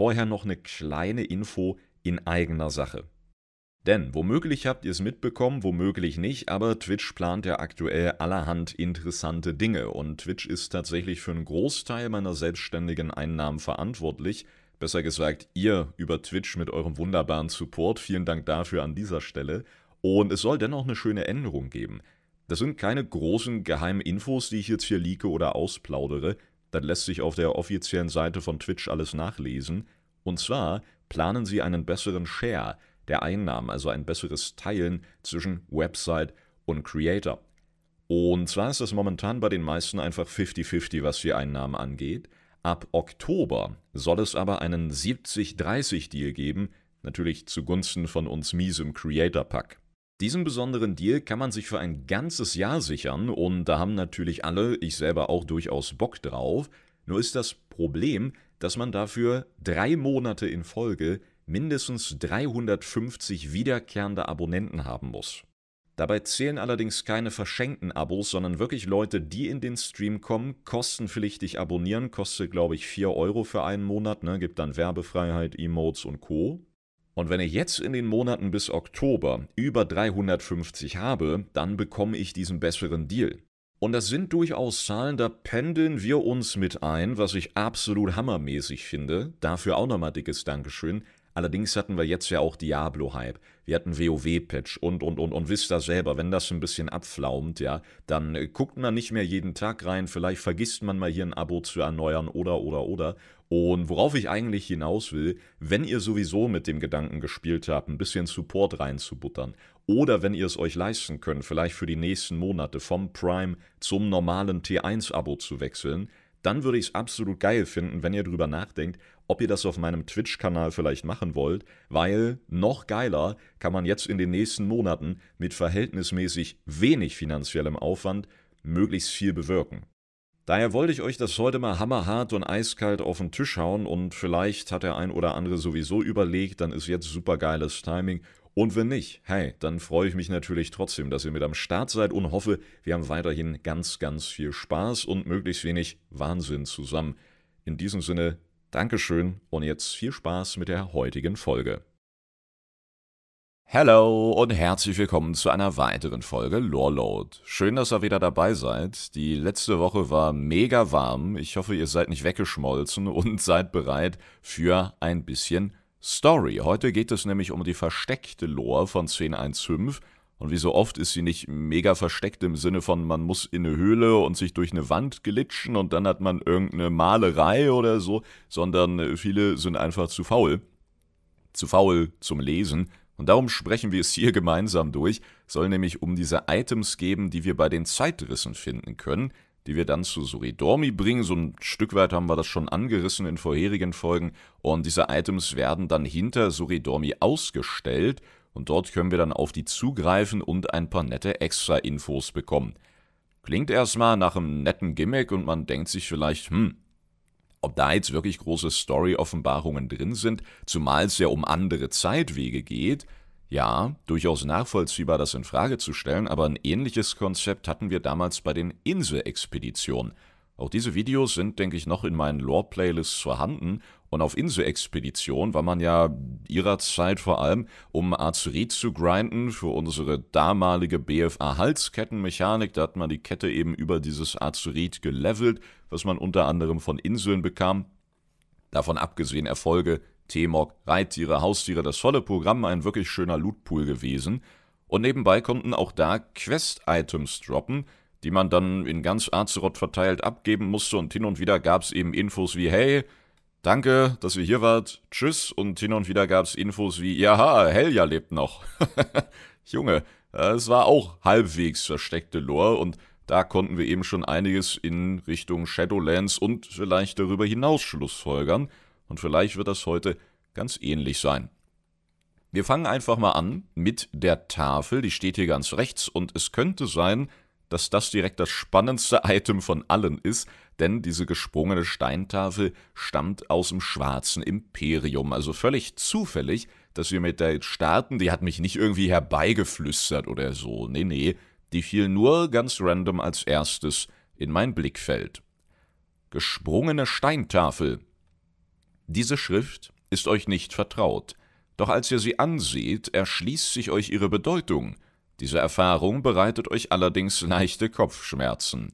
vorher noch eine kleine Info in eigener Sache. Denn womöglich habt ihr es mitbekommen, womöglich nicht, aber Twitch plant ja aktuell allerhand interessante Dinge und Twitch ist tatsächlich für einen Großteil meiner selbstständigen Einnahmen verantwortlich. Besser gesagt, ihr über Twitch mit eurem wunderbaren Support. Vielen Dank dafür an dieser Stelle. Und es soll dennoch eine schöne Änderung geben. Das sind keine großen geheimen Infos, die ich jetzt hier leake oder ausplaudere. Das lässt sich auf der offiziellen Seite von Twitch alles nachlesen. Und zwar planen sie einen besseren Share der Einnahmen, also ein besseres Teilen zwischen Website und Creator. Und zwar ist das momentan bei den meisten einfach 50-50, was die Einnahmen angeht. Ab Oktober soll es aber einen 70-30-Deal geben, natürlich zugunsten von uns miesem Creator-Pack. Diesen besonderen Deal kann man sich für ein ganzes Jahr sichern und da haben natürlich alle, ich selber auch durchaus Bock drauf. Nur ist das Problem, dass man dafür drei Monate in Folge mindestens 350 wiederkehrende Abonnenten haben muss. Dabei zählen allerdings keine verschenkten Abos, sondern wirklich Leute, die in den Stream kommen, kostenpflichtig abonnieren, kostet glaube ich 4 Euro für einen Monat, ne, gibt dann Werbefreiheit, Emotes und Co. Und wenn ich jetzt in den Monaten bis Oktober über 350 habe, dann bekomme ich diesen besseren Deal. Und das sind durchaus Zahlen, da pendeln wir uns mit ein, was ich absolut hammermäßig finde. Dafür auch nochmal dickes Dankeschön. Allerdings hatten wir jetzt ja auch Diablo-Hype. Wir hatten WoW-Patch und, und, und, und wisst da selber, wenn das ein bisschen abflaumt, ja, dann äh, guckt man nicht mehr jeden Tag rein, vielleicht vergisst man mal hier ein Abo zu erneuern oder, oder, oder. Und worauf ich eigentlich hinaus will, wenn ihr sowieso mit dem Gedanken gespielt habt, ein bisschen Support reinzubuttern, oder wenn ihr es euch leisten könnt, vielleicht für die nächsten Monate vom Prime zum normalen T1-Abo zu wechseln, dann würde ich es absolut geil finden, wenn ihr drüber nachdenkt, ob ihr das auf meinem Twitch-Kanal vielleicht machen wollt, weil noch geiler kann man jetzt in den nächsten Monaten mit verhältnismäßig wenig finanziellem Aufwand möglichst viel bewirken. Daher wollte ich euch das heute mal hammerhart und eiskalt auf den Tisch hauen und vielleicht hat der ein oder andere sowieso überlegt, dann ist jetzt super geiles Timing. Und wenn nicht, hey, dann freue ich mich natürlich trotzdem, dass ihr mit am Start seid und hoffe, wir haben weiterhin ganz, ganz viel Spaß und möglichst wenig Wahnsinn zusammen. In diesem Sinne, Dankeschön und jetzt viel Spaß mit der heutigen Folge. Hallo und herzlich willkommen zu einer weiteren Folge Loreload. Schön, dass ihr wieder dabei seid. Die letzte Woche war mega warm. Ich hoffe, ihr seid nicht weggeschmolzen und seid bereit für ein bisschen Story. Heute geht es nämlich um die versteckte Lore von 10.1.5 und wie so oft ist sie nicht mega versteckt im Sinne von, man muss in eine Höhle und sich durch eine Wand glitschen und dann hat man irgendeine Malerei oder so, sondern viele sind einfach zu faul. Zu faul zum Lesen. Und darum sprechen wir es hier gemeinsam durch. Soll nämlich um diese Items geben, die wir bei den Zeitrissen finden können, die wir dann zu Suridormi bringen. So ein Stück weit haben wir das schon angerissen in vorherigen Folgen. Und diese Items werden dann hinter Suridormi ausgestellt und dort können wir dann auf die zugreifen und ein paar nette Extra-Infos bekommen. Klingt erstmal nach einem netten Gimmick und man denkt sich vielleicht, hm, ob da jetzt wirklich große Story-Offenbarungen drin sind, zumal es ja um andere Zeitwege geht, ja, durchaus nachvollziehbar, das in Frage zu stellen, aber ein ähnliches Konzept hatten wir damals bei den Insel-Expeditionen. Auch diese Videos sind, denke ich, noch in meinen Lore-Playlists vorhanden und auf Inselexpedition war man ja ihrer Zeit vor allem, um Azerit zu grinden für unsere damalige BFA-Halskettenmechanik. Da hat man die Kette eben über dieses Azerit gelevelt, was man unter anderem von Inseln bekam. Davon abgesehen Erfolge, T-Mog, Reittiere, Haustiere, das volle Programm, ein wirklich schöner Lootpool gewesen. Und nebenbei konnten auch da Quest-Items droppen, die man dann in ganz Azeroth verteilt abgeben musste und hin und wieder gab es eben Infos wie, hey, Danke, dass ihr hier wart. Tschüss. Und hin und wieder gab es Infos wie, jaha, Helja lebt noch. Junge, es war auch halbwegs versteckte Lore und da konnten wir eben schon einiges in Richtung Shadowlands und vielleicht darüber hinaus schlussfolgern. Und vielleicht wird das heute ganz ähnlich sein. Wir fangen einfach mal an mit der Tafel, die steht hier ganz rechts und es könnte sein, dass das direkt das spannendste Item von allen ist, denn diese gesprungene Steintafel stammt aus dem Schwarzen Imperium. Also völlig zufällig, dass wir mit der starten. Die hat mich nicht irgendwie herbeigeflüstert oder so. Nee, nee. Die fiel nur ganz random als erstes in mein Blickfeld. Gesprungene Steintafel. Diese Schrift ist euch nicht vertraut, doch als ihr sie anseht, erschließt sich euch ihre Bedeutung. Diese Erfahrung bereitet euch allerdings leichte Kopfschmerzen.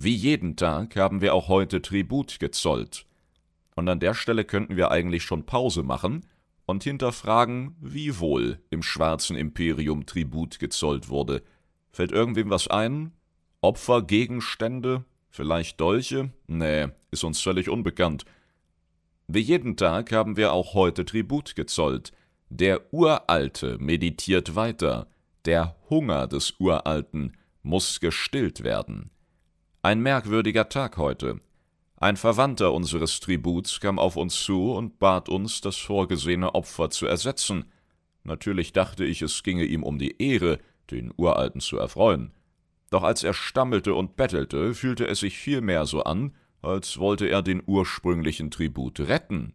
Wie jeden Tag haben wir auch heute Tribut gezollt. Und an der Stelle könnten wir eigentlich schon Pause machen und hinterfragen, wie wohl im schwarzen Imperium Tribut gezollt wurde. Fällt irgendwem was ein? Opfer, Gegenstände? Vielleicht Dolche? Nee, ist uns völlig unbekannt. Wie jeden Tag haben wir auch heute Tribut gezollt. Der Uralte meditiert weiter. Der Hunger des Uralten muss gestillt werden. Ein merkwürdiger Tag heute. Ein Verwandter unseres Tributs kam auf uns zu und bat uns, das vorgesehene Opfer zu ersetzen. Natürlich dachte ich, es ginge ihm um die Ehre, den Uralten zu erfreuen. Doch als er stammelte und bettelte, fühlte es sich vielmehr so an, als wollte er den ursprünglichen Tribut retten.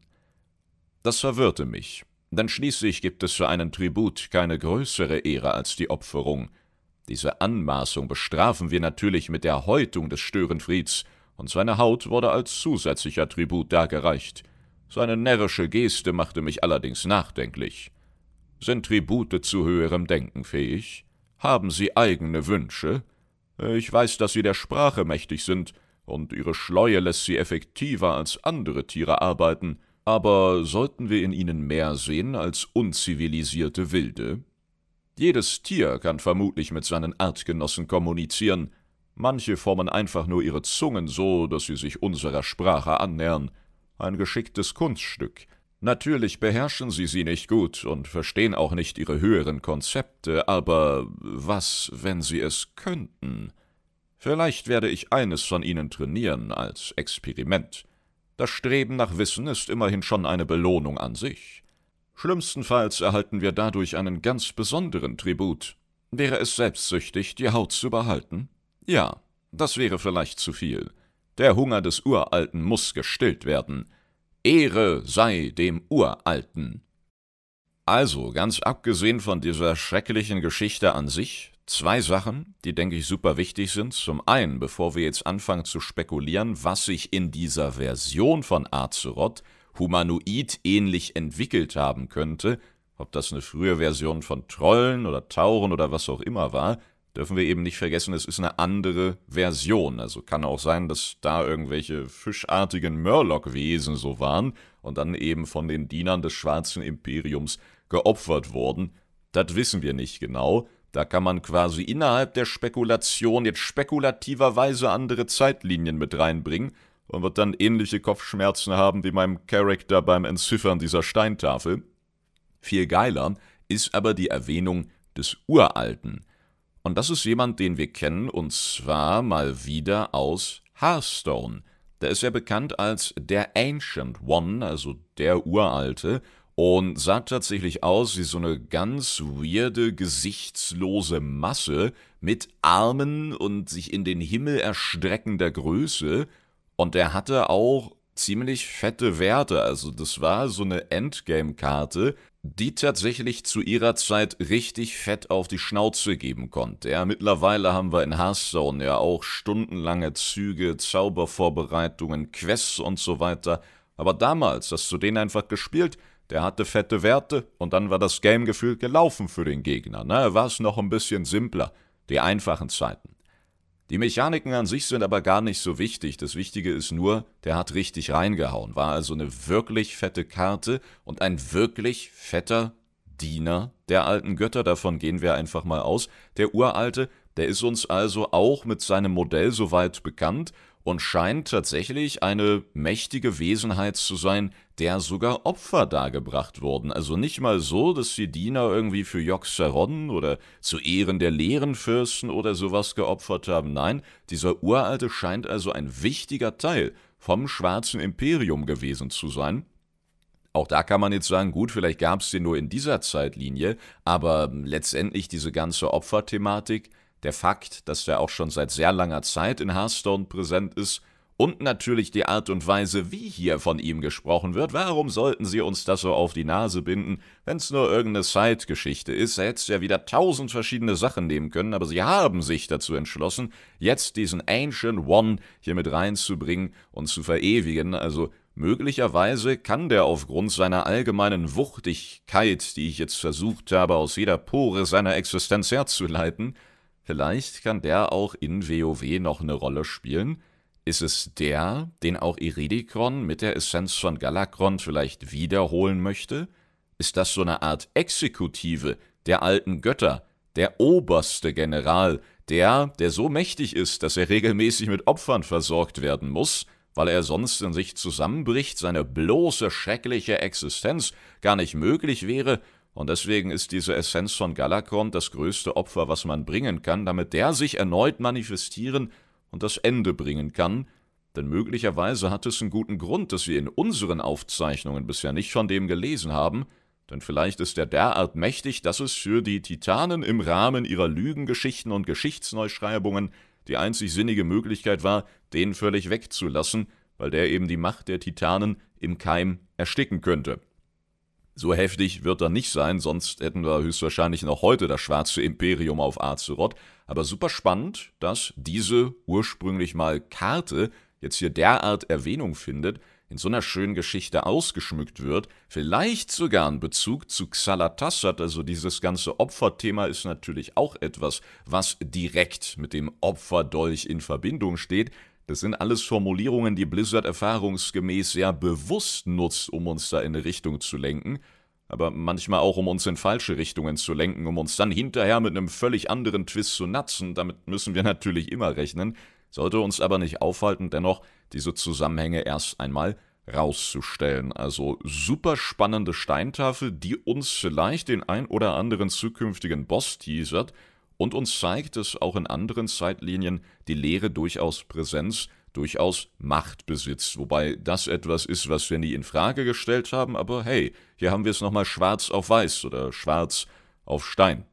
Das verwirrte mich, denn schließlich gibt es für einen Tribut keine größere Ehre als die Opferung. Diese Anmaßung bestrafen wir natürlich mit der Häutung des Störenfrieds, und seine Haut wurde als zusätzlicher Tribut dargereicht. Seine närrische Geste machte mich allerdings nachdenklich. Sind Tribute zu höherem Denken fähig? Haben sie eigene Wünsche? Ich weiß, dass sie der Sprache mächtig sind, und ihre Schleue lässt sie effektiver als andere Tiere arbeiten, aber sollten wir in ihnen mehr sehen als unzivilisierte Wilde? Jedes Tier kann vermutlich mit seinen Artgenossen kommunizieren, Manche formen einfach nur ihre Zungen so, dass sie sich unserer Sprache annähern. Ein geschicktes Kunststück. Natürlich beherrschen sie sie nicht gut und verstehen auch nicht ihre höheren Konzepte, aber was, wenn sie es könnten? Vielleicht werde ich eines von ihnen trainieren als Experiment. Das Streben nach Wissen ist immerhin schon eine Belohnung an sich. Schlimmstenfalls erhalten wir dadurch einen ganz besonderen Tribut. Wäre es selbstsüchtig, die Haut zu behalten? Ja, das wäre vielleicht zu viel. Der Hunger des Uralten muss gestillt werden. Ehre sei dem Uralten. Also, ganz abgesehen von dieser schrecklichen Geschichte an sich, zwei Sachen, die, denke ich, super wichtig sind. Zum einen, bevor wir jetzt anfangen zu spekulieren, was sich in dieser Version von Azeroth humanoid ähnlich entwickelt haben könnte, ob das eine frühe Version von Trollen oder Tauren oder was auch immer war, dürfen wir eben nicht vergessen, es ist eine andere Version. Also kann auch sein, dass da irgendwelche fischartigen Murloc-Wesen so waren und dann eben von den Dienern des Schwarzen Imperiums geopfert wurden. Das wissen wir nicht genau. Da kann man quasi innerhalb der Spekulation jetzt spekulativerweise andere Zeitlinien mit reinbringen und wird dann ähnliche Kopfschmerzen haben wie meinem Charakter beim Entziffern dieser Steintafel. Viel geiler ist aber die Erwähnung des Uralten. Und das ist jemand, den wir kennen, und zwar mal wieder aus Hearthstone. Der ist ja bekannt als der Ancient One, also der Uralte, und sah tatsächlich aus wie so eine ganz weirde, gesichtslose Masse mit Armen und sich in den Himmel erstreckender Größe. Und er hatte auch ziemlich fette Werte. Also das war so eine Endgame-Karte, die tatsächlich zu ihrer Zeit richtig fett auf die Schnauze geben konnte. Ja, mittlerweile haben wir in Hearthstone ja auch stundenlange Züge, Zaubervorbereitungen, Quests und so weiter. Aber damals hast du den einfach gespielt, der hatte fette Werte und dann war das Game gefühlt gelaufen für den Gegner. Ne? War es noch ein bisschen simpler, die einfachen Zeiten. Die Mechaniken an sich sind aber gar nicht so wichtig. Das Wichtige ist nur, der hat richtig reingehauen. War also eine wirklich fette Karte und ein wirklich fetter Diener der alten Götter. Davon gehen wir einfach mal aus. Der Uralte, der ist uns also auch mit seinem Modell soweit bekannt und scheint tatsächlich eine mächtige Wesenheit zu sein, der sogar Opfer dargebracht wurden. Also nicht mal so, dass die Diener irgendwie für Joxeron oder zu Ehren der Lehrenfürsten oder sowas geopfert haben. Nein, dieser Uralte scheint also ein wichtiger Teil vom Schwarzen Imperium gewesen zu sein. Auch da kann man jetzt sagen, gut, vielleicht gab es den nur in dieser Zeitlinie, aber letztendlich diese ganze Opferthematik, der Fakt, dass der auch schon seit sehr langer Zeit in Hearthstone präsent ist, und natürlich die Art und Weise, wie hier von ihm gesprochen wird. Warum sollten sie uns das so auf die Nase binden, wenn es nur irgendeine Side-Geschichte ist? Er hätte ja wieder tausend verschiedene Sachen nehmen können, aber sie haben sich dazu entschlossen, jetzt diesen Ancient One hier mit reinzubringen und zu verewigen. Also Möglicherweise kann der aufgrund seiner allgemeinen Wuchtigkeit, die ich jetzt versucht habe, aus jeder Pore seiner Existenz herzuleiten, vielleicht kann der auch in WoW noch eine Rolle spielen. Ist es der, den auch Iridikron mit der Essenz von Galakron vielleicht wiederholen möchte? Ist das so eine Art Exekutive der alten Götter, der oberste General, der, der so mächtig ist, dass er regelmäßig mit Opfern versorgt werden muss, weil er sonst in sich zusammenbricht, seine bloße schreckliche Existenz gar nicht möglich wäre, und deswegen ist diese Essenz von Galakron das größte Opfer, was man bringen kann, damit der sich erneut manifestieren und das Ende bringen kann, denn möglicherweise hat es einen guten Grund, dass wir in unseren Aufzeichnungen bisher nicht von dem gelesen haben, denn vielleicht ist er derart mächtig, dass es für die Titanen im Rahmen ihrer Lügengeschichten und Geschichtsneuschreibungen die einzig sinnige Möglichkeit war, den völlig wegzulassen, weil der eben die Macht der Titanen im Keim ersticken könnte. So heftig wird er nicht sein, sonst hätten wir höchstwahrscheinlich noch heute das schwarze Imperium auf Azeroth. Aber super spannend, dass diese ursprünglich mal Karte jetzt hier derart Erwähnung findet, in so einer schönen Geschichte ausgeschmückt wird, vielleicht sogar ein Bezug zu Xalatassat, also dieses ganze Opferthema ist natürlich auch etwas, was direkt mit dem Opferdolch in Verbindung steht. Das sind alles Formulierungen, die Blizzard erfahrungsgemäß sehr bewusst nutzt, um uns da in eine Richtung zu lenken, aber manchmal auch, um uns in falsche Richtungen zu lenken, um uns dann hinterher mit einem völlig anderen Twist zu natzen. Damit müssen wir natürlich immer rechnen sollte uns aber nicht aufhalten, dennoch diese Zusammenhänge erst einmal rauszustellen. Also super spannende Steintafel, die uns vielleicht den ein oder anderen zukünftigen Boss teasert und uns zeigt, dass auch in anderen Zeitlinien die Lehre durchaus Präsenz, durchaus Macht besitzt, wobei das etwas ist, was wir nie in Frage gestellt haben, aber hey, hier haben wir es nochmal schwarz auf weiß oder schwarz auf Stein.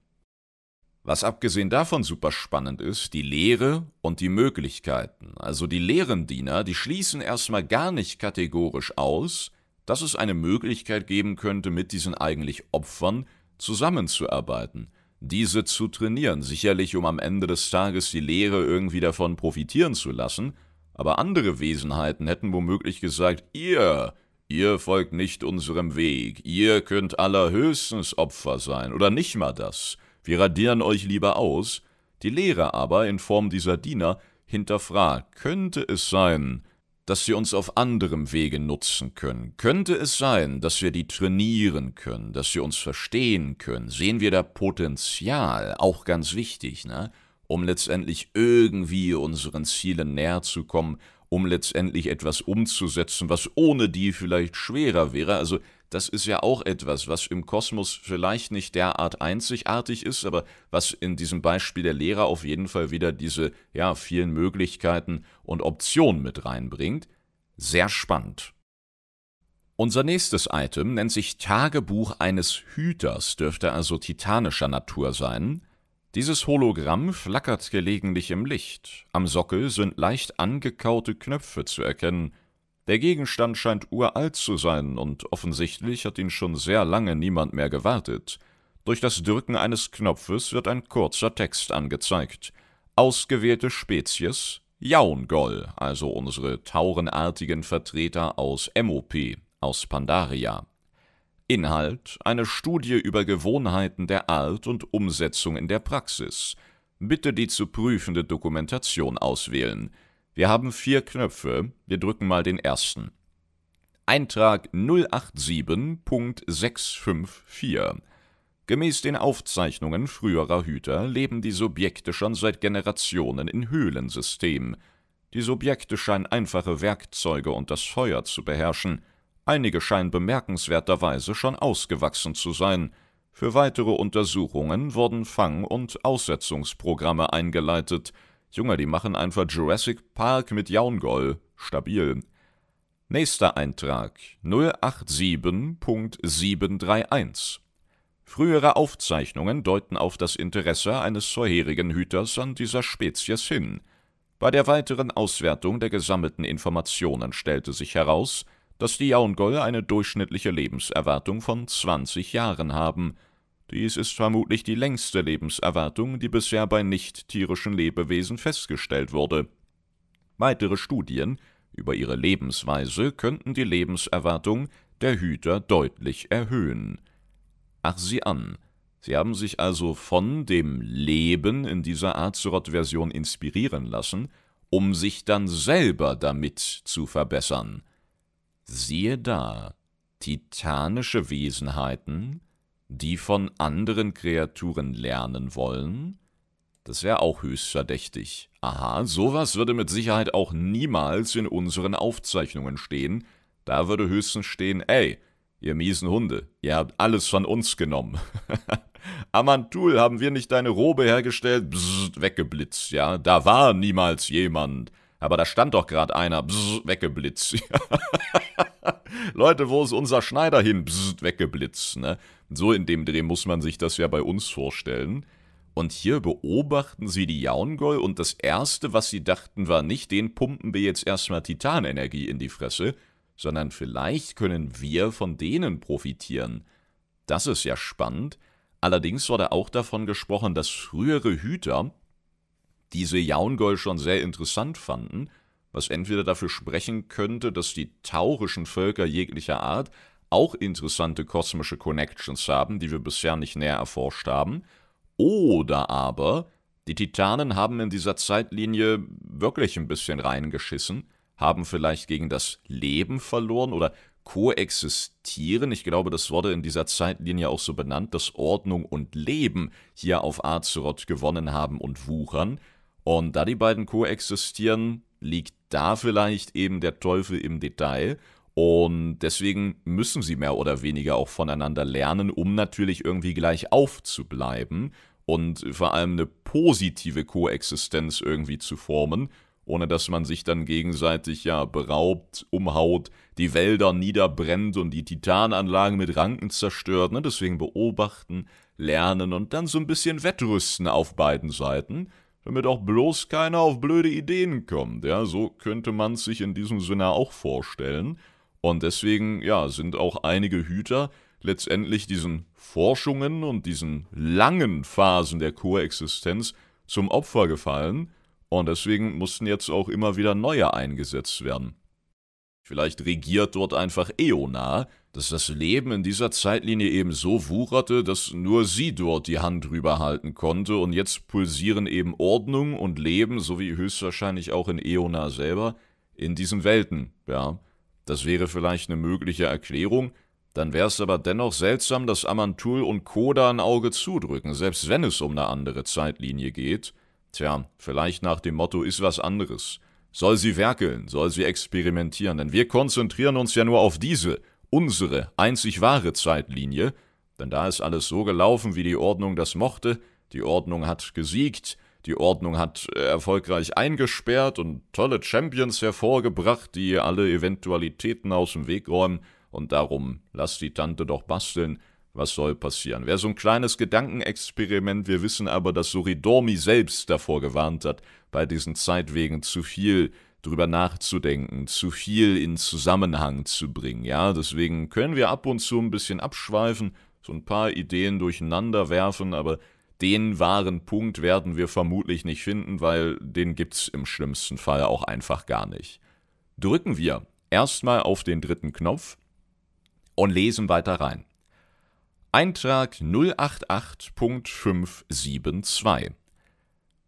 Was abgesehen davon super spannend ist, die Lehre und die Möglichkeiten. Also die Lehrendiener, die schließen erstmal gar nicht kategorisch aus, dass es eine Möglichkeit geben könnte, mit diesen eigentlich Opfern zusammenzuarbeiten, diese zu trainieren, sicherlich um am Ende des Tages die Lehre irgendwie davon profitieren zu lassen, aber andere Wesenheiten hätten womöglich gesagt, ihr, ihr folgt nicht unserem Weg, ihr könnt allerhöchstens Opfer sein, oder nicht mal das, wir radieren euch lieber aus, die Lehre aber in Form dieser Diener hinterfragt, könnte es sein, dass sie uns auf anderem Wege nutzen können? Könnte es sein, dass wir die trainieren können, dass sie uns verstehen können? Sehen wir da Potenzial, auch ganz wichtig, ne? um letztendlich irgendwie unseren Zielen näher zu kommen, um letztendlich etwas umzusetzen, was ohne die vielleicht schwerer wäre. Also das ist ja auch etwas, was im Kosmos vielleicht nicht derart einzigartig ist, aber was in diesem Beispiel der Lehrer auf jeden Fall wieder diese ja, vielen Möglichkeiten und Optionen mit reinbringt. Sehr spannend. Unser nächstes Item nennt sich Tagebuch eines Hüters, dürfte also titanischer Natur sein. Dieses Hologramm flackert gelegentlich im Licht. Am Sockel sind leicht angekaute Knöpfe zu erkennen. Der Gegenstand scheint uralt zu sein, und offensichtlich hat ihn schon sehr lange niemand mehr gewartet. Durch das Drücken eines Knopfes wird ein kurzer Text angezeigt. Ausgewählte Spezies Jaungol, also unsere taurenartigen Vertreter aus MOP, aus Pandaria. Inhalt eine Studie über Gewohnheiten der Art und Umsetzung in der Praxis. Bitte die zu prüfende Dokumentation auswählen. Wir haben vier Knöpfe. Wir drücken mal den ersten. Eintrag 087.654. Gemäß den Aufzeichnungen früherer Hüter leben die Subjekte schon seit Generationen in Höhlensystemen. Die Subjekte scheinen einfache Werkzeuge und das Feuer zu beherrschen. Einige scheinen bemerkenswerterweise schon ausgewachsen zu sein. Für weitere Untersuchungen wurden Fang- und Aussetzungsprogramme eingeleitet – Junge, die machen einfach Jurassic Park mit Jaungol. Stabil. Nächster Eintrag 087.731. Frühere Aufzeichnungen deuten auf das Interesse eines vorherigen Hüters an dieser Spezies hin. Bei der weiteren Auswertung der gesammelten Informationen stellte sich heraus, dass die Jaungol eine durchschnittliche Lebenserwartung von 20 Jahren haben – dies ist vermutlich die längste Lebenserwartung, die bisher bei nicht-tierischen Lebewesen festgestellt wurde. Weitere Studien über ihre Lebensweise könnten die Lebenserwartung der Hüter deutlich erhöhen. Ach sieh an, Sie haben sich also von dem Leben in dieser Azeroth-Version inspirieren lassen, um sich dann selber damit zu verbessern. Siehe da, titanische Wesenheiten, die von anderen Kreaturen lernen wollen? Das wäre auch höchst verdächtig. Aha, sowas würde mit Sicherheit auch niemals in unseren Aufzeichnungen stehen. Da würde höchstens stehen, ey, ihr miesen Hunde, ihr habt alles von uns genommen. Amantul, haben wir nicht deine Robe hergestellt? Bzzzt, weggeblitzt, ja. Da war niemals jemand. Aber da stand doch gerade einer, bzzzt, weggeblitzt. Leute, wo ist unser Schneider hin? Bzzzt, weggeblitzt, ne? So in dem Dreh muss man sich das ja bei uns vorstellen. Und hier beobachten sie die Jaungol und das Erste, was sie dachten, war nicht, den pumpen wir jetzt erstmal Titanenergie in die Fresse, sondern vielleicht können wir von denen profitieren. Das ist ja spannend. Allerdings wurde auch davon gesprochen, dass frühere Hüter diese Jaungol schon sehr interessant fanden, was entweder dafür sprechen könnte, dass die taurischen Völker jeglicher Art auch interessante kosmische Connections haben, die wir bisher nicht näher erforscht haben, oder aber die Titanen haben in dieser Zeitlinie wirklich ein bisschen reingeschissen, haben vielleicht gegen das Leben verloren oder koexistieren. Ich glaube, das wurde in dieser Zeitlinie auch so benannt, dass Ordnung und Leben hier auf Azeroth gewonnen haben und wuchern. Und da die beiden koexistieren, liegt da vielleicht eben der Teufel im Detail. Und deswegen müssen sie mehr oder weniger auch voneinander lernen, um natürlich irgendwie gleich aufzubleiben und vor allem eine positive Koexistenz irgendwie zu formen ohne dass man sich dann gegenseitig ja beraubt, umhaut, die Wälder niederbrennt und die Titananlagen mit Ranken zerstört. Ne? Deswegen beobachten, lernen und dann so ein bisschen wettrüsten auf beiden Seiten, damit auch bloß keiner auf blöde Ideen kommt. Ja, so könnte man sich in diesem Sinne auch vorstellen. Und deswegen, ja, sind auch einige Hüter letztendlich diesen Forschungen und diesen langen Phasen der Koexistenz zum Opfer gefallen, und deswegen mussten jetzt auch immer wieder neue eingesetzt werden. Vielleicht regiert dort einfach Eona, dass das Leben in dieser Zeitlinie eben so wucherte, dass nur sie dort die Hand drüber halten konnte und jetzt pulsieren eben Ordnung und Leben, sowie höchstwahrscheinlich auch in Eona selber, in diesen Welten, ja. Das wäre vielleicht eine mögliche Erklärung, dann wäre es aber dennoch seltsam, dass Amantul und Koda ein Auge zudrücken, selbst wenn es um eine andere Zeitlinie geht. Tja, vielleicht nach dem Motto ist was anderes. Soll sie werkeln, soll sie experimentieren, denn wir konzentrieren uns ja nur auf diese, unsere, einzig wahre Zeitlinie, denn da ist alles so gelaufen, wie die Ordnung das mochte, die Ordnung hat gesiegt, die Ordnung hat äh, erfolgreich eingesperrt und tolle Champions hervorgebracht, die alle Eventualitäten aus dem Weg räumen, und darum lass die Tante doch basteln, was soll passieren? Wäre so ein kleines Gedankenexperiment, wir wissen aber, dass Soridormi selbst davor gewarnt hat, bei diesen Zeitwegen zu viel drüber nachzudenken, zu viel in Zusammenhang zu bringen. Ja, deswegen können wir ab und zu ein bisschen abschweifen, so ein paar Ideen durcheinander werfen, aber den wahren Punkt werden wir vermutlich nicht finden, weil den gibt's im schlimmsten Fall auch einfach gar nicht. Drücken wir erstmal auf den dritten Knopf und lesen weiter rein. Eintrag 088.572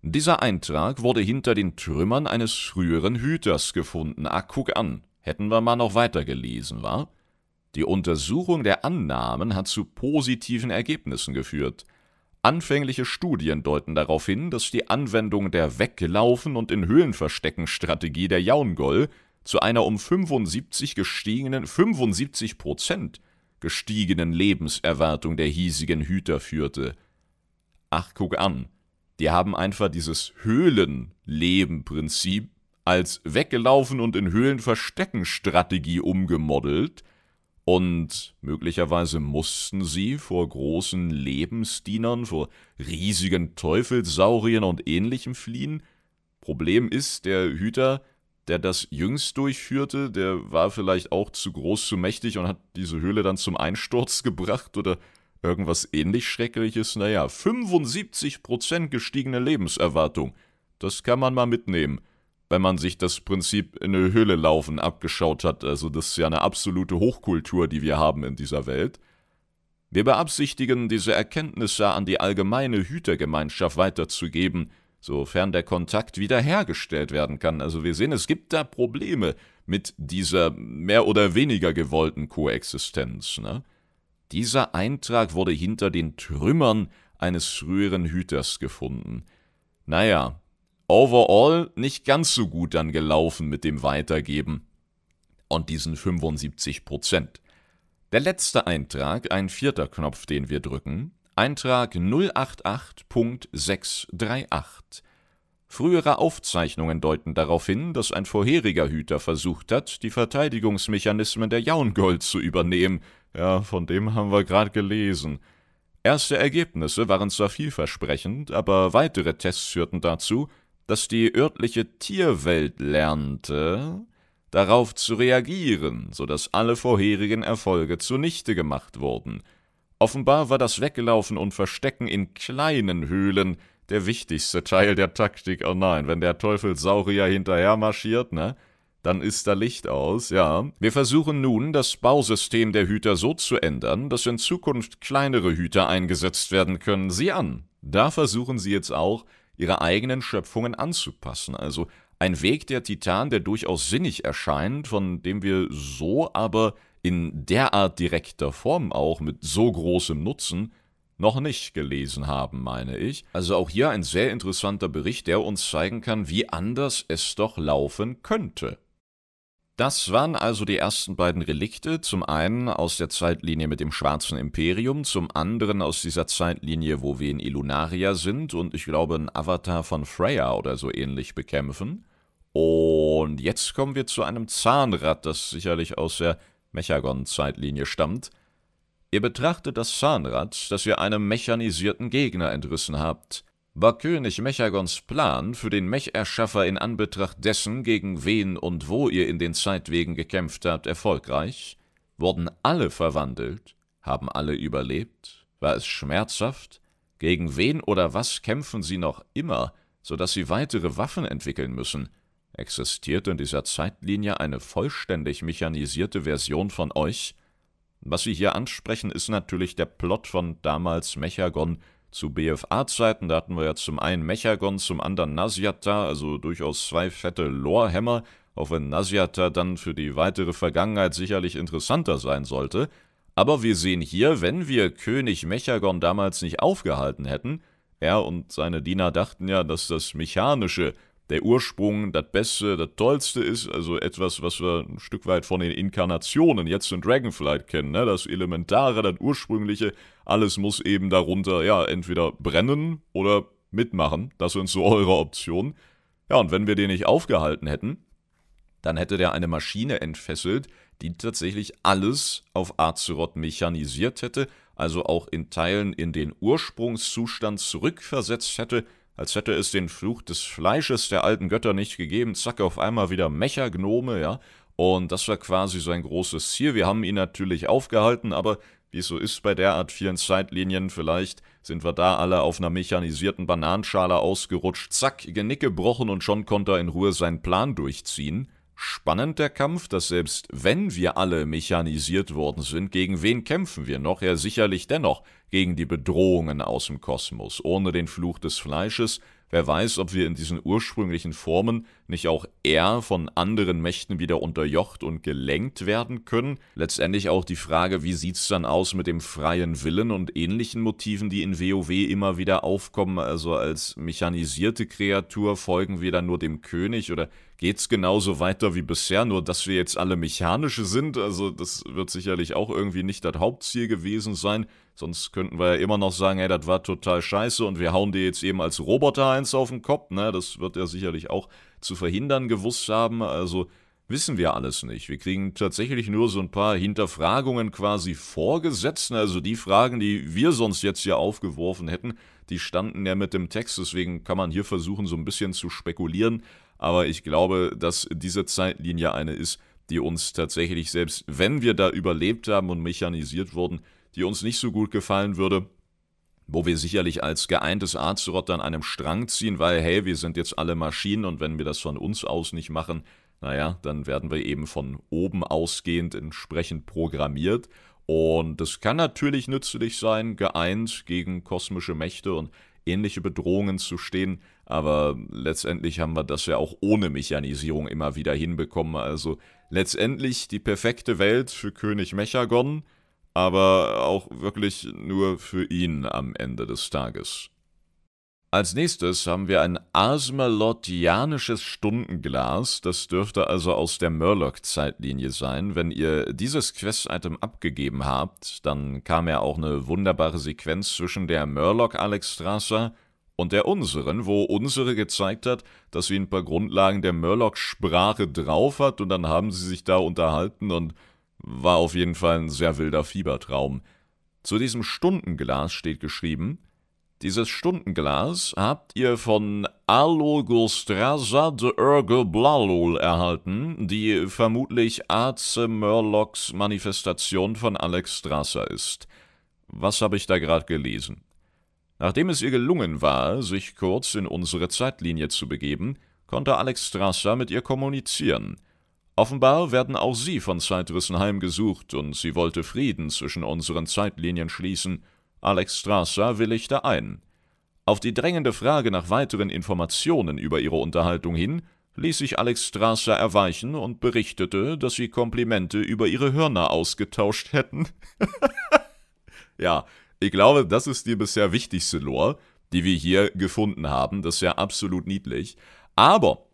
Dieser Eintrag wurde hinter den Trümmern eines früheren Hüters gefunden. Ah, guck an, hätten wir mal noch weiter gelesen, wa? Die Untersuchung der Annahmen hat zu positiven Ergebnissen geführt. Anfängliche Studien deuten darauf hin, dass die Anwendung der Weglaufen und in Höhlen verstecken Strategie der Jaungol zu einer um 75 gestiegenen 75 Prozent gestiegenen Lebenserwartung der hiesigen Hüter führte. Ach, guck an, die haben einfach dieses Höhlenleben-Prinzip als weggelaufen und in Höhlen verstecken Strategie umgemodelt, und möglicherweise mussten sie vor großen Lebensdienern, vor riesigen Teufelssauriern und ähnlichem fliehen. Problem ist, der Hüter der das jüngst durchführte, der war vielleicht auch zu groß, zu mächtig und hat diese Höhle dann zum Einsturz gebracht oder irgendwas ähnlich Schreckliches. Naja, 75% gestiegene Lebenserwartung. Das kann man mal mitnehmen. Wenn man sich das Prinzip in eine Höhle laufen abgeschaut hat. Also das ist ja eine absolute Hochkultur, die wir haben in dieser Welt. Wir beabsichtigen, diese Erkenntnisse an die allgemeine Hütergemeinschaft weiterzugeben, sofern der Kontakt wiederhergestellt werden kann. Also wir sehen, es gibt da Probleme mit dieser mehr oder weniger gewollten Koexistenz. Ne? Dieser Eintrag wurde hinter den Trümmern eines früheren Hüters gefunden. Naja, overall nicht ganz so gut dann gelaufen mit dem Weitergeben und diesen 75 Prozent. Der letzte Eintrag, ein vierter Knopf, den wir drücken, Eintrag 088.638. Frühere Aufzeichnungen deuten darauf hin, dass ein vorheriger Hüter versucht hat, die Verteidigungsmechanismen der Jaungold zu übernehmen. Ja, von dem haben wir gerade gelesen. Erste Ergebnisse waren zwar vielversprechend, aber weitere Tests führten dazu, dass die örtliche Tierwelt lernte, darauf zu reagieren, so dass alle vorherigen Erfolge zunichte gemacht wurden. Offenbar war das Weglaufen und Verstecken in kleinen Höhlen der wichtigste Teil der Taktik. Oh nein, wenn der Teufelssaurier hinterher marschiert, ne? Dann ist da Licht aus, ja. Wir versuchen nun, das Bausystem der Hüter so zu ändern, dass in Zukunft kleinere Hüter eingesetzt werden können. Sieh an. Da versuchen sie jetzt auch, ihre eigenen Schöpfungen anzupassen. Also ein Weg der Titan, der durchaus sinnig erscheint, von dem wir so aber in derart direkter Form auch mit so großem Nutzen noch nicht gelesen haben, meine ich. Also auch hier ein sehr interessanter Bericht, der uns zeigen kann, wie anders es doch laufen könnte. Das waren also die ersten beiden Relikte, zum einen aus der Zeitlinie mit dem Schwarzen Imperium, zum anderen aus dieser Zeitlinie, wo wir in Illunaria sind und ich glaube ein Avatar von Freya oder so ähnlich bekämpfen. Und jetzt kommen wir zu einem Zahnrad, das sicherlich aus der Mechagon-Zeitlinie stammt. Ihr betrachtet das Zahnrad, das ihr einem mechanisierten Gegner entrissen habt. War König Mechagons Plan für den Mecherschaffer in Anbetracht dessen, gegen wen und wo ihr in den Zeitwegen gekämpft habt, erfolgreich? Wurden alle verwandelt? Haben alle überlebt? War es schmerzhaft? Gegen wen oder was kämpfen sie noch immer, so dass sie weitere Waffen entwickeln müssen? Existiert in dieser Zeitlinie eine vollständig mechanisierte Version von euch? Was Sie hier ansprechen, ist natürlich der Plot von damals Mechagon zu BFA-Zeiten. Da hatten wir ja zum einen Mechagon, zum anderen Nasiata, also durchaus zwei fette Lorehämmer, auch wenn Nasiata dann für die weitere Vergangenheit sicherlich interessanter sein sollte. Aber wir sehen hier, wenn wir König Mechagon damals nicht aufgehalten hätten, er und seine Diener dachten ja, dass das Mechanische der Ursprung das Beste, das Tollste ist, also etwas, was wir ein Stück weit von den Inkarnationen jetzt in Dragonflight kennen, ne? das Elementare, das Ursprüngliche, alles muss eben darunter, ja, entweder brennen oder mitmachen, das sind so eure Optionen. Ja, und wenn wir den nicht aufgehalten hätten, dann hätte der eine Maschine entfesselt, die tatsächlich alles auf Azeroth mechanisiert hätte, also auch in Teilen in den Ursprungszustand zurückversetzt hätte, als hätte es den Fluch des Fleisches der alten Götter nicht gegeben, zack, auf einmal wieder Mechagnome, ja. Und das war quasi sein großes Ziel. Wir haben ihn natürlich aufgehalten, aber wie es so ist bei derart vielen Zeitlinien, vielleicht sind wir da alle auf einer mechanisierten Bananenschale ausgerutscht, zack, Genick gebrochen und schon konnte er in Ruhe seinen Plan durchziehen. Spannend der Kampf, dass selbst wenn wir alle mechanisiert worden sind, gegen wen kämpfen wir noch? Ja, sicherlich dennoch gegen die Bedrohungen aus dem Kosmos. Ohne den Fluch des Fleisches Wer weiß, ob wir in diesen ursprünglichen Formen nicht auch eher von anderen Mächten wieder unterjocht und gelenkt werden können. Letztendlich auch die Frage, wie sieht's dann aus mit dem freien Willen und ähnlichen Motiven, die in WoW immer wieder aufkommen. Also als mechanisierte Kreatur folgen wir dann nur dem König oder geht's genauso weiter wie bisher, nur dass wir jetzt alle mechanische sind. Also das wird sicherlich auch irgendwie nicht das Hauptziel gewesen sein. Sonst könnten wir ja immer noch sagen, hey, das war total scheiße und wir hauen dir jetzt eben als Roboter eins auf den Kopf. Ne? Das wird er sicherlich auch zu verhindern gewusst haben. Also wissen wir alles nicht. Wir kriegen tatsächlich nur so ein paar Hinterfragungen quasi vorgesetzt. Also die Fragen, die wir sonst jetzt hier aufgeworfen hätten, die standen ja mit dem Text. Deswegen kann man hier versuchen, so ein bisschen zu spekulieren. Aber ich glaube, dass diese Zeitlinie eine ist, die uns tatsächlich, selbst wenn wir da überlebt haben und mechanisiert wurden, die uns nicht so gut gefallen würde. wo wir sicherlich als geeintes Azeroth an einem Strang ziehen, weil, hey, wir sind jetzt alle Maschinen und wenn wir das von uns aus nicht machen, naja, dann werden wir eben von oben ausgehend entsprechend programmiert. Und das kann natürlich nützlich sein, geeint gegen kosmische Mächte und ähnliche Bedrohungen zu stehen, aber letztendlich haben wir das ja auch ohne Mechanisierung immer wieder hinbekommen. Also letztendlich die perfekte Welt für König Mechagon, aber auch wirklich nur für ihn am Ende des Tages. Als nächstes haben wir ein asmalottianisches Stundenglas. Das dürfte also aus der Murloc-Zeitlinie sein. Wenn ihr dieses Quest-Item abgegeben habt, dann kam ja auch eine wunderbare Sequenz zwischen der Murloc-Alexstrasza und der unseren, wo unsere gezeigt hat, dass sie ein paar Grundlagen der Murloc-Sprache drauf hat und dann haben sie sich da unterhalten und war auf jeden Fall ein sehr wilder Fiebertraum. Zu diesem Stundenglas steht geschrieben, dieses Stundenglas habt ihr von Alogostraza de Urge Blalul erhalten, die vermutlich Aze Murlocs Manifestation von Alex Strasser ist. Was habe ich da gerade gelesen? Nachdem es ihr gelungen war, sich kurz in unsere Zeitlinie zu begeben, konnte Alex Strasser mit ihr kommunizieren. Offenbar werden auch sie von Zeitrissen heimgesucht und sie wollte Frieden zwischen unseren Zeitlinien schließen Alex Strasser willigte ein. Auf die drängende Frage nach weiteren Informationen über ihre Unterhaltung hin, ließ sich Alex Strasser erweichen und berichtete, dass sie Komplimente über ihre Hörner ausgetauscht hätten. ja, ich glaube, das ist die bisher wichtigste Lore, die wir hier gefunden haben. Das ist ja absolut niedlich. Aber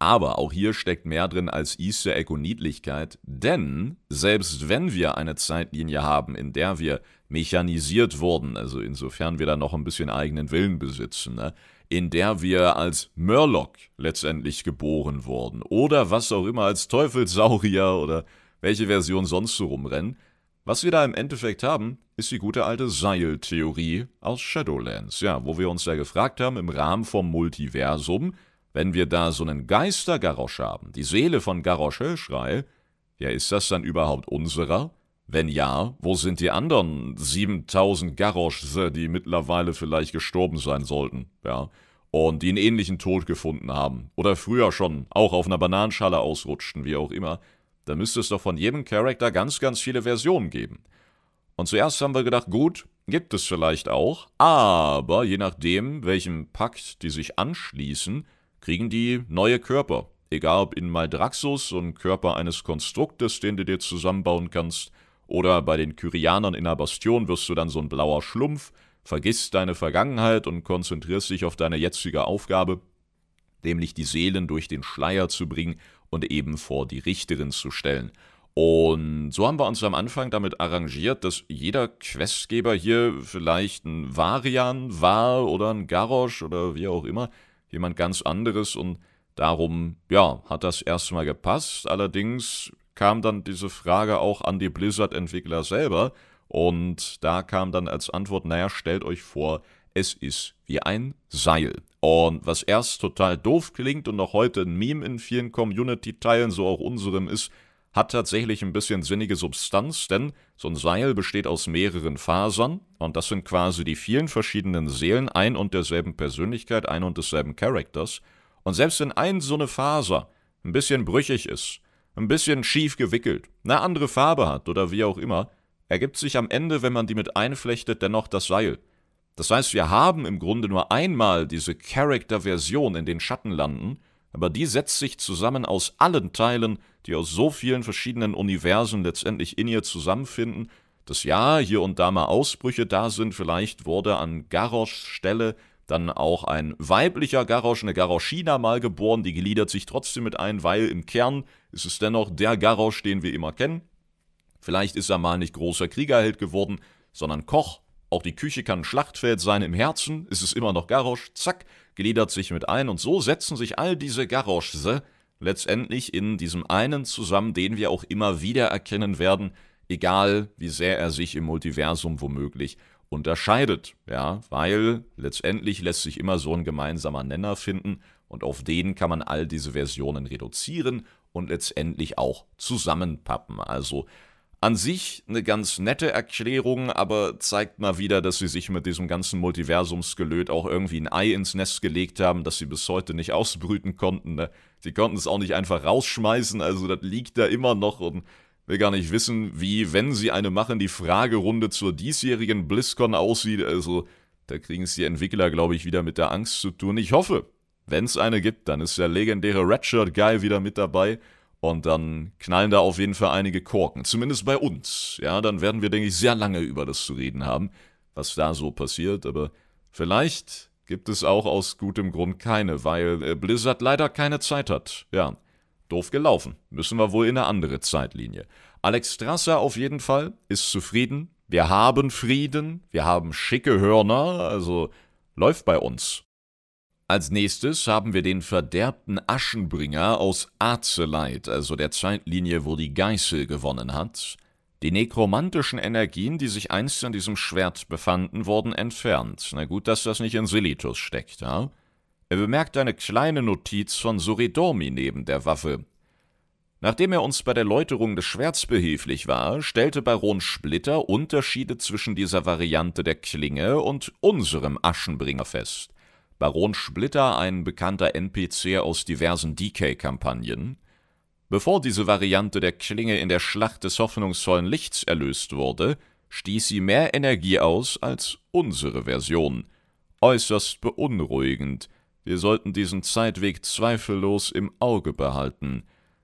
aber auch hier steckt mehr drin als Easter Egg und Niedlichkeit, denn selbst wenn wir eine Zeitlinie haben, in der wir mechanisiert wurden, also insofern wir da noch ein bisschen eigenen Willen besitzen, ne, in der wir als Murloc letztendlich geboren wurden oder was auch immer als Teufelssaurier oder welche Version sonst so rumrennen, was wir da im Endeffekt haben, ist die gute alte Seiltheorie aus Shadowlands, ja, wo wir uns ja gefragt haben im Rahmen vom Multiversum, wenn wir da so einen Geister-Garrosch haben, die Seele von Garrosch Hellschrei, ja, ist das dann überhaupt unserer? Wenn ja, wo sind die anderen 7000 Garroschs, die mittlerweile vielleicht gestorben sein sollten, ja, und die einen ähnlichen Tod gefunden haben, oder früher schon auch auf einer Bananenschale ausrutschten, wie auch immer, da müsste es doch von jedem Charakter ganz, ganz viele Versionen geben. Und zuerst haben wir gedacht, gut, gibt es vielleicht auch, aber je nachdem, welchem Pakt die sich anschließen, kriegen die neue Körper. Egal ob in Maldraxus, so ein Körper eines Konstruktes, den du dir zusammenbauen kannst, oder bei den Kyrianern in der Bastion wirst du dann so ein blauer Schlumpf, vergisst deine Vergangenheit und konzentrierst dich auf deine jetzige Aufgabe, nämlich die Seelen durch den Schleier zu bringen und eben vor die Richterin zu stellen. Und so haben wir uns am Anfang damit arrangiert, dass jeder Questgeber hier vielleicht ein Varian war oder ein Garrosh oder wie auch immer, jemand ganz anderes und darum, ja, hat das erstmal gepasst. Allerdings kam dann diese Frage auch an die Blizzard-Entwickler selber und da kam dann als Antwort, naja, stellt euch vor, es ist wie ein Seil. Und was erst total doof klingt und noch heute ein Meme in vielen Community-Teilen, so auch unserem ist, hat tatsächlich ein bisschen sinnige Substanz, denn so ein Seil besteht aus mehreren Fasern und das sind quasi die vielen verschiedenen Seelen ein und derselben Persönlichkeit, ein und desselben Charakters. Und selbst wenn ein so eine Faser ein bisschen brüchig ist, ein bisschen schief gewickelt, eine andere Farbe hat oder wie auch immer, ergibt sich am Ende, wenn man die mit einflechtet, dennoch das Seil. Das heißt, wir haben im Grunde nur einmal diese Character-Version in den Schattenlanden aber die setzt sich zusammen aus allen Teilen, die aus so vielen verschiedenen Universen letztendlich in ihr zusammenfinden, dass ja hier und da mal Ausbrüche da sind, vielleicht wurde an Garroschs Stelle dann auch ein weiblicher Garrosch, eine Garroschina mal geboren, die gliedert sich trotzdem mit ein, weil im Kern ist es dennoch der Garrosch, den wir immer kennen. Vielleicht ist er mal nicht großer Kriegerheld geworden, sondern Koch. Auch die Küche kann ein Schlachtfeld sein, im Herzen. Ist es immer noch Garrosch, zack, gliedert sich mit ein. Und so setzen sich all diese Garroschse letztendlich in diesem einen zusammen, den wir auch immer wieder erkennen werden, egal wie sehr er sich im Multiversum womöglich unterscheidet, ja, weil letztendlich lässt sich immer so ein gemeinsamer Nenner finden und auf den kann man all diese Versionen reduzieren und letztendlich auch zusammenpappen. Also an sich eine ganz nette Erklärung, aber zeigt mal wieder, dass sie sich mit diesem ganzen Multiversumsgelöt auch irgendwie ein Ei ins Nest gelegt haben, das sie bis heute nicht ausbrüten konnten. Ne? Sie konnten es auch nicht einfach rausschmeißen, also das liegt da immer noch und will gar nicht wissen, wie, wenn sie eine machen, die Fragerunde zur diesjährigen BlizzCon aussieht. Also da kriegen es die Entwickler, glaube ich, wieder mit der Angst zu tun. Ich hoffe, wenn es eine gibt, dann ist der legendäre Redshirt Guy wieder mit dabei und dann knallen da auf jeden Fall einige Korken, zumindest bei uns. Ja, dann werden wir, denke ich, sehr lange über das zu reden haben, was da so passiert. Aber vielleicht gibt es auch aus gutem Grund keine, weil äh, Blizzard leider keine Zeit hat. Ja, doof gelaufen. Müssen wir wohl in eine andere Zeitlinie. Alex Strasser auf jeden Fall ist zufrieden. Wir haben Frieden, wir haben schicke Hörner, also läuft bei uns. Als nächstes haben wir den verderbten Aschenbringer aus Azeleit, also der Zeitlinie, wo die Geißel gewonnen hat. Die nekromantischen Energien, die sich einst an diesem Schwert befanden, wurden entfernt. Na gut, dass das nicht in Silitus steckt, ja? Er bemerkt eine kleine Notiz von Suridormi neben der Waffe. Nachdem er uns bei der Läuterung des Schwerts behilflich war, stellte Baron Splitter Unterschiede zwischen dieser Variante der Klinge und unserem Aschenbringer fest. Baron Splitter ein bekannter NPC aus diversen DK-Kampagnen. Bevor diese Variante der Klinge in der Schlacht des hoffnungsvollen Lichts erlöst wurde, stieß sie mehr Energie aus als unsere Version. Äußerst beunruhigend. Wir sollten diesen Zeitweg zweifellos im Auge behalten.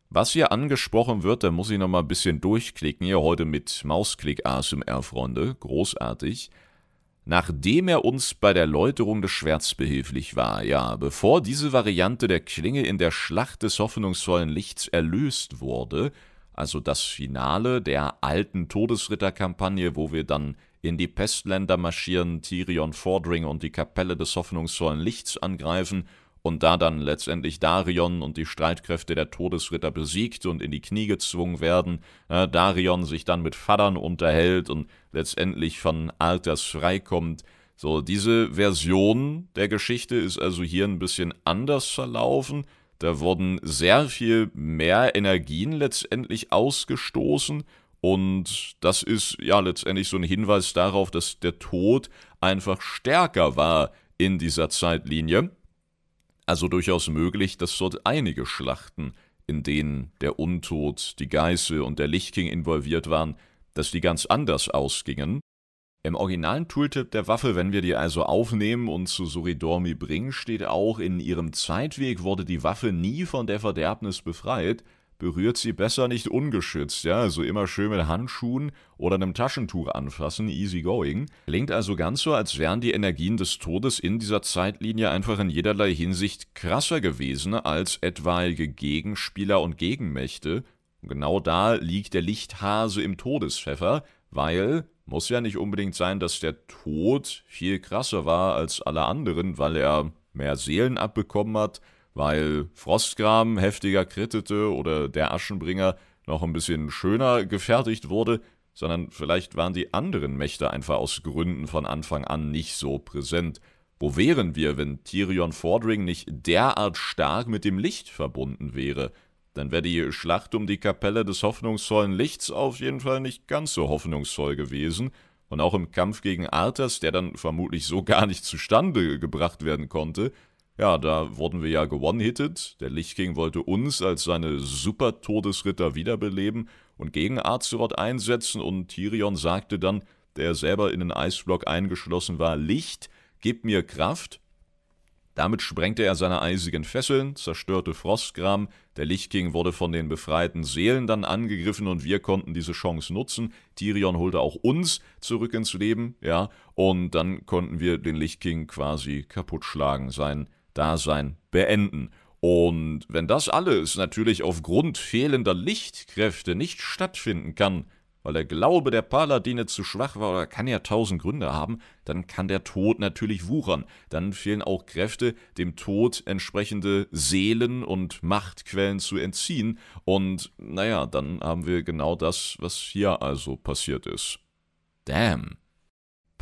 Was hier angesprochen wird, da muss ich noch mal ein bisschen durchklicken. Hier heute mit Mausklick ASMR, Freunde. Großartig nachdem er uns bei der Läuterung des Schwerts behilflich war, ja, bevor diese Variante der Klinge in der Schlacht des hoffnungsvollen Lichts erlöst wurde, also das Finale der alten Todesritterkampagne, wo wir dann in die Pestländer marschieren, Tyrion vordringen und die Kapelle des hoffnungsvollen Lichts angreifen und da dann letztendlich Darion und die Streitkräfte der Todesritter besiegt und in die Knie gezwungen werden, äh, Darion sich dann mit Fadern unterhält und letztendlich von Alters freikommt. So, diese Version der Geschichte ist also hier ein bisschen anders verlaufen. Da wurden sehr viel mehr Energien letztendlich ausgestoßen und das ist ja letztendlich so ein Hinweis darauf, dass der Tod einfach stärker war in dieser Zeitlinie also durchaus möglich, dass dort einige Schlachten, in denen der Untod, die Geißel und der Lichtking involviert waren, dass die ganz anders ausgingen. Im originalen Tooltip der Waffe, wenn wir die also aufnehmen und zu Suridormi bringen, steht auch, in ihrem Zeitweg wurde die Waffe nie von der Verderbnis befreit, berührt sie besser nicht ungeschützt, ja, also immer schön mit Handschuhen oder einem Taschentuch anfassen, easy going. Klingt also ganz so, als wären die Energien des Todes in dieser Zeitlinie einfach in jederlei Hinsicht krasser gewesen als etwaige Gegenspieler und Gegenmächte. Genau da liegt der Lichthase im Todespfeffer, weil muss ja nicht unbedingt sein, dass der Tod viel krasser war als alle anderen, weil er mehr Seelen abbekommen hat, weil Frostgram heftiger krittete oder der Aschenbringer noch ein bisschen schöner gefertigt wurde, sondern vielleicht waren die anderen Mächte einfach aus Gründen von Anfang an nicht so präsent. Wo wären wir, wenn Tyrion Fordring nicht derart stark mit dem Licht verbunden wäre? Dann wäre die Schlacht um die Kapelle des hoffnungsvollen Lichts auf jeden Fall nicht ganz so hoffnungsvoll gewesen, und auch im Kampf gegen Arthas, der dann vermutlich so gar nicht zustande gebracht werden konnte, ja, da wurden wir ja gewone-hitted. Der Lichtking wollte uns als seine Super-Todesritter wiederbeleben und gegen Azeroth einsetzen und Tyrion sagte dann, der selber in den Eisblock eingeschlossen war, Licht, gib mir Kraft. Damit sprengte er seine eisigen Fesseln, zerstörte Frostgram, der Lichtking wurde von den befreiten Seelen dann angegriffen und wir konnten diese Chance nutzen. Tyrion holte auch uns zurück ins Leben, ja, und dann konnten wir den Lichtking quasi kaputt schlagen, sein Dasein beenden. Und wenn das alles natürlich aufgrund fehlender Lichtkräfte nicht stattfinden kann, weil der Glaube der Paladine zu schwach war oder kann ja tausend Gründe haben, dann kann der Tod natürlich wuchern. Dann fehlen auch Kräfte, dem Tod entsprechende Seelen und Machtquellen zu entziehen. Und naja, dann haben wir genau das, was hier also passiert ist. Damn.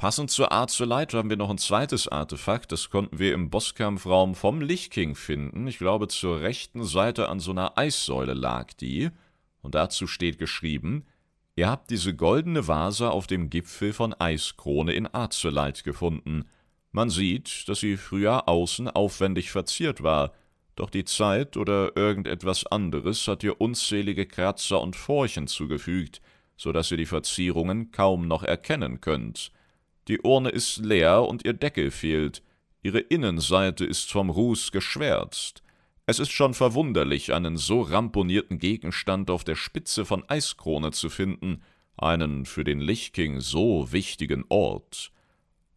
Passend zur Art zur Light haben wir noch ein zweites Artefakt, das konnten wir im Bosskampfraum vom Lichtking finden. Ich glaube, zur rechten Seite an so einer Eissäule lag die. Und dazu steht geschrieben, Ihr habt diese goldene Vase auf dem Gipfel von Eiskrone in Azeleit gefunden. Man sieht, dass sie früher außen aufwendig verziert war, doch die Zeit oder irgendetwas anderes hat ihr unzählige Kratzer und Furchen zugefügt, so dass ihr die Verzierungen kaum noch erkennen könnt. Die Urne ist leer und ihr Deckel fehlt, ihre Innenseite ist vom Ruß geschwärzt. Es ist schon verwunderlich, einen so ramponierten Gegenstand auf der Spitze von Eiskrone zu finden, einen für den Lichking so wichtigen Ort.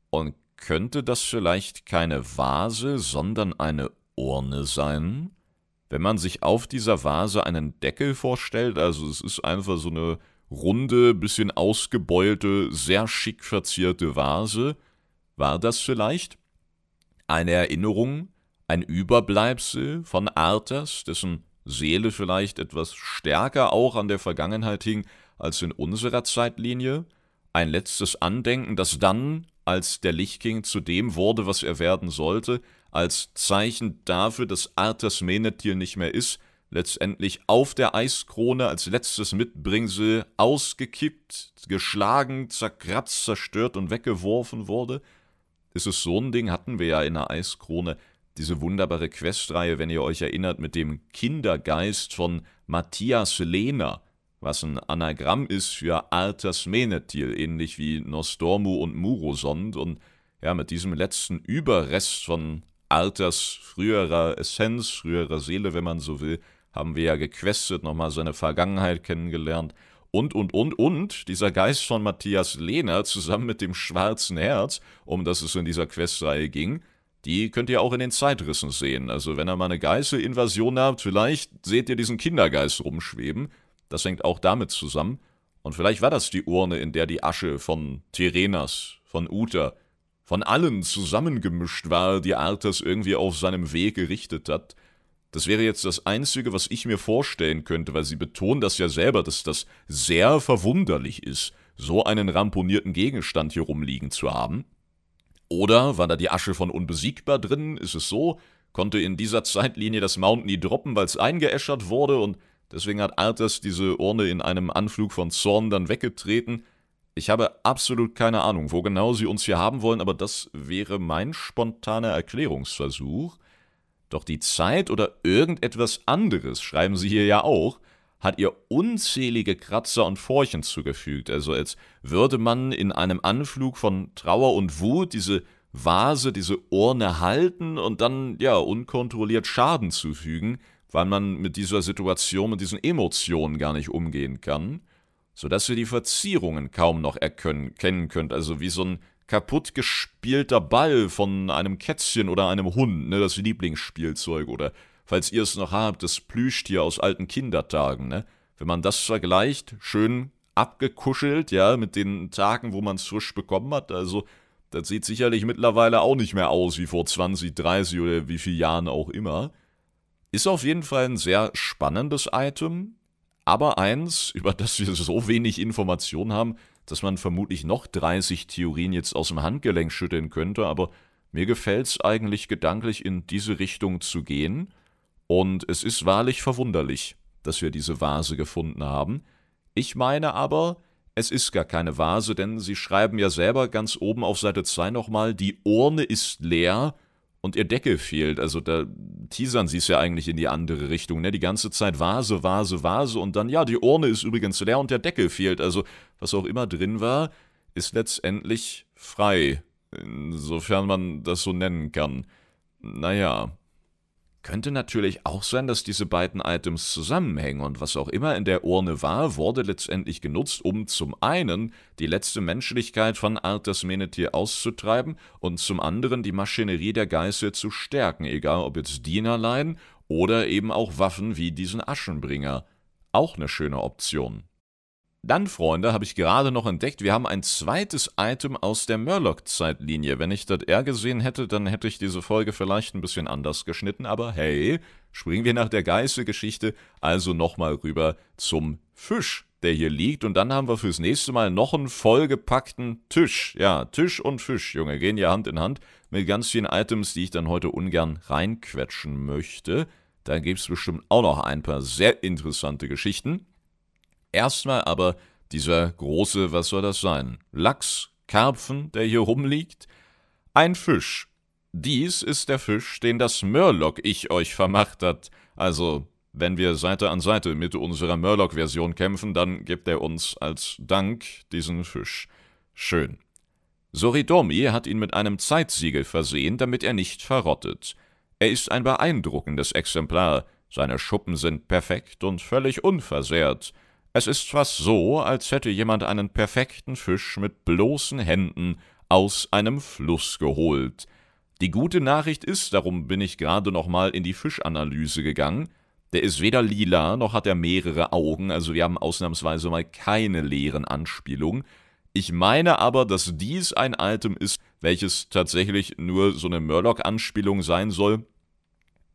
Und könnte das vielleicht keine Vase, sondern eine Urne sein? Wenn man sich auf dieser Vase einen Deckel vorstellt, also es ist einfach so eine runde, bisschen ausgebeulte, sehr schick verzierte Vase, war das vielleicht eine Erinnerung ein Überbleibsel von Arthas, dessen Seele vielleicht etwas stärker auch an der Vergangenheit hing als in unserer Zeitlinie, ein letztes Andenken, das dann, als der Lichtking zu dem wurde, was er werden sollte, als Zeichen dafür, dass Arthas Menethil nicht mehr ist, letztendlich auf der Eiskrone als letztes Mitbringsel ausgekippt, geschlagen, zerkratzt, zerstört und weggeworfen wurde? Ist es so ein Ding, hatten wir ja in der Eiskrone diese wunderbare Questreihe, wenn ihr euch erinnert, mit dem Kindergeist von Matthias Lehner, was ein Anagramm ist für Alters Menethil, ähnlich wie Nostormu und Murosond. Und ja, mit diesem letzten Überrest von Alters früherer Essenz, früherer Seele, wenn man so will, haben wir ja gequestet, nochmal seine Vergangenheit kennengelernt. Und, und, und, und, dieser Geist von Matthias Lehner zusammen mit dem schwarzen Herz, um das es in dieser Questreihe ging, die könnt ihr auch in den Zeitrissen sehen. Also wenn ihr mal eine Geißelinvasion habt, vielleicht seht ihr diesen Kindergeist rumschweben. Das hängt auch damit zusammen. Und vielleicht war das die Urne, in der die Asche von Terenas, von Uta, von allen zusammengemischt war, die Arthas irgendwie auf seinem Weg gerichtet hat. Das wäre jetzt das Einzige, was ich mir vorstellen könnte, weil sie betonen das ja selber, dass das sehr verwunderlich ist, so einen ramponierten Gegenstand hier rumliegen zu haben. Oder war da die Asche von Unbesiegbar drin? Ist es so? Konnte in dieser Zeitlinie das Mount nie droppen, weil es eingeäschert wurde und deswegen hat Arthas diese Urne in einem Anflug von Zorn dann weggetreten? Ich habe absolut keine Ahnung, wo genau sie uns hier haben wollen, aber das wäre mein spontaner Erklärungsversuch. Doch die Zeit oder irgendetwas anderes schreiben sie hier ja auch, hat ihr unzählige Kratzer und Furchen zugefügt, also als würde man in einem Anflug von Trauer und Wut diese Vase, diese Urne halten und dann, ja, unkontrolliert Schaden zufügen, weil man mit dieser Situation, mit diesen Emotionen gar nicht umgehen kann, sodass ihr die Verzierungen kaum noch erkennen könnt, also wie so ein kaputt gespielter Ball von einem Kätzchen oder einem Hund, ne, das Lieblingsspielzeug oder falls ihr es noch habt, das Plüschtier aus alten Kindertagen, ne? Wenn man das vergleicht, schön abgekuschelt, ja, mit den Tagen, wo man es frisch bekommen hat, also das sieht sicherlich mittlerweile auch nicht mehr aus wie vor 20, 30 oder wie vielen Jahren auch immer. Ist auf jeden Fall ein sehr spannendes Item, aber eins, über das wir so wenig Informationen haben, dass man vermutlich noch 30 Theorien jetzt aus dem Handgelenk schütteln könnte, aber mir gefällt es eigentlich gedanklich in diese Richtung zu gehen. Und es ist wahrlich verwunderlich, dass wir diese Vase gefunden haben. Ich meine aber, es ist gar keine Vase, denn Sie schreiben ja selber ganz oben auf Seite 2 nochmal, die Urne ist leer und ihr Deckel fehlt. Also da teasern Sie es ja eigentlich in die andere Richtung, ne? Die ganze Zeit Vase, Vase, Vase und dann, ja, die Urne ist übrigens leer und der Deckel fehlt. Also was auch immer drin war, ist letztendlich frei, insofern man das so nennen kann. Naja, könnte natürlich auch sein, dass diese beiden Items zusammenhängen und was auch immer in der Urne war, wurde letztendlich genutzt, um zum einen die letzte Menschlichkeit von Arthas Menethil auszutreiben und zum anderen die Maschinerie der Geißel zu stärken, egal ob jetzt Dienerlein oder eben auch Waffen wie diesen Aschenbringer. Auch eine schöne Option. Dann, Freunde, habe ich gerade noch entdeckt, wir haben ein zweites Item aus der Murloc-Zeitlinie. Wenn ich das eher gesehen hätte, dann hätte ich diese Folge vielleicht ein bisschen anders geschnitten, aber hey, springen wir nach der Geißelgeschichte also nochmal rüber zum Fisch, der hier liegt. Und dann haben wir fürs nächste Mal noch einen vollgepackten Tisch. Ja, Tisch und Fisch, Junge, gehen ja Hand in Hand mit ganz vielen Items, die ich dann heute ungern reinquetschen möchte. Da gibt es bestimmt auch noch ein paar sehr interessante Geschichten. Erstmal aber Dieser große, was soll das sein? Lachs, Karpfen, der hier rumliegt? Ein Fisch. Dies ist der Fisch, den das Murloc-Ich euch vermacht hat. Also, wenn wir Seite an Seite mit unserer Murloc-Version kämpfen, dann gibt er uns als Dank diesen Fisch. Schön. Soridomi hat ihn mit einem Zeitsiegel versehen, damit er nicht verrottet. Er ist ein beeindruckendes Exemplar, seine Schuppen sind perfekt und völlig unversehrt. Es ist fast so, als hätte jemand einen perfekten Fisch mit bloßen Händen aus einem Fluss geholt. Die gute Nachricht ist, darum bin ich gerade nochmal in die Fischanalyse gegangen, der ist weder lila, noch hat er mehrere Augen, also wir haben ausnahmsweise mal keine leeren Anspielungen. Ich meine aber, dass dies ein Item ist, welches tatsächlich nur so eine Murloc-Anspielung sein soll.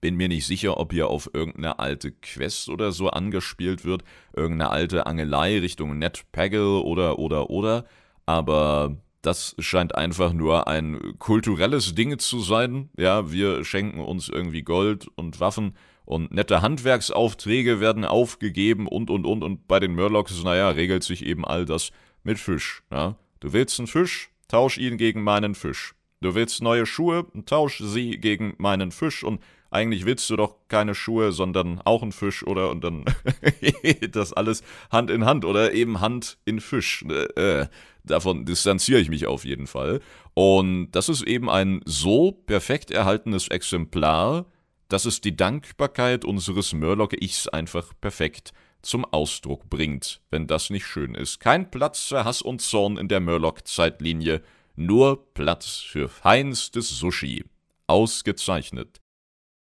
Bin mir nicht sicher, ob hier auf irgendeine alte Quest oder so angespielt wird, irgendeine alte Angelei Richtung Ned Pagel oder oder oder, aber das scheint einfach nur ein kulturelles Ding zu sein. Ja, wir schenken uns irgendwie Gold und Waffen und nette Handwerksaufträge werden aufgegeben und und und und bei den Murlocs, naja, regelt sich eben all das mit Fisch. Ja? Du willst einen Fisch, tausch ihn gegen meinen Fisch. Du willst neue Schuhe, tausch sie gegen meinen Fisch und eigentlich willst du doch keine Schuhe, sondern auch einen Fisch, oder? Und dann das alles Hand in Hand oder eben Hand in Fisch. Äh, davon distanziere ich mich auf jeden Fall. Und das ist eben ein so perfekt erhaltenes Exemplar, dass es die Dankbarkeit unseres Murloc-Ichs einfach perfekt zum Ausdruck bringt, wenn das nicht schön ist. Kein Platz für Hass und Zorn in der Murloc-Zeitlinie, nur Platz für feinstes Sushi. Ausgezeichnet.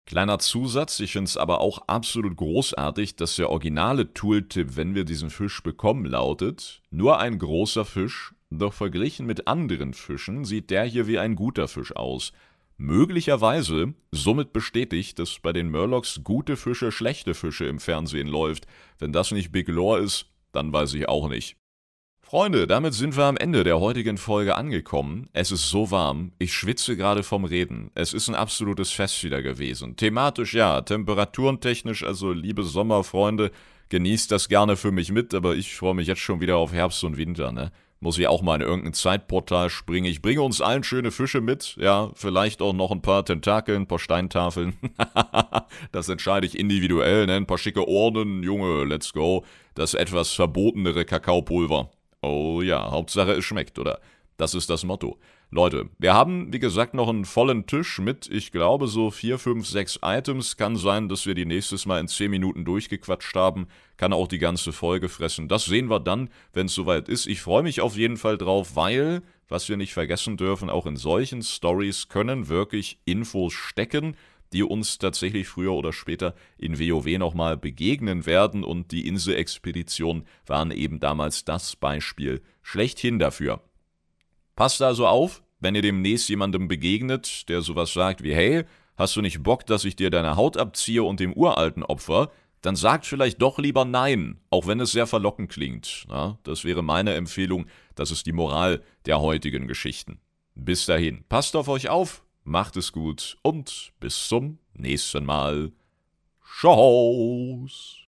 Kleiner Zusatz, ich finde es aber auch absolut großartig, dass der originale Tooltip, wenn wir diesen Fisch bekommen, lautet: Nur ein großer Fisch, doch verglichen mit anderen Fischen sieht der hier wie ein guter Fisch aus. Möglicherweise somit bestätigt, dass bei den Murlocs gute Fische, schlechte Fische im Fernsehen läuft. Wenn das nicht Big Lore ist, dann weiß ich auch nicht. Freunde, damit sind wir am Ende der heutigen Folge angekommen. Es ist so warm, ich schwitze gerade vom Reden. Es ist ein absolutes Fest wieder gewesen. Thematisch ja, temperaturentechnisch, also liebe Sommerfreunde, genießt das gerne für mich mit, aber ich freue mich jetzt schon wieder auf Herbst und Winter, ne? Muss ich auch mal in irgendein Zeitportal springen. Ich bringe uns allen schöne Fische mit. Ja, vielleicht auch noch ein paar Tentakel, ein paar Steintafeln. das entscheide ich individuell. Ne? Ein paar schicke Orden. Junge, let's go. Das etwas verbotenere Kakaopulver. Oh ja, Hauptsache es schmeckt, oder? Das ist das Motto. Leute, wir haben, wie gesagt, noch einen vollen Tisch mit, ich glaube, so 4, 5, 6 Items. Kann sein, dass wir die nächstes Mal in 10 Minuten durchgequatscht haben. Kann auch die ganze Folge fressen. Das sehen wir dann, wenn es soweit ist. Ich freue mich auf jeden Fall drauf, weil, was wir nicht vergessen dürfen, auch in solchen Stories können wirklich Infos stecken, die uns tatsächlich früher oder später in WoW nochmal begegnen werden. Und die Insel-Expedition waren eben damals das Beispiel schlechthin dafür. Passt also auf, wenn ihr demnächst jemandem begegnet, der sowas sagt wie, hey, hast du nicht Bock, dass ich dir deine Haut abziehe und dem uralten Opfer, dann sagt vielleicht doch lieber Nein, auch wenn es sehr verlockend klingt. Ja, das wäre meine Empfehlung, das ist die Moral der heutigen Geschichten. Bis dahin, passt auf euch auf, macht es gut und bis zum nächsten Mal. Tschüss.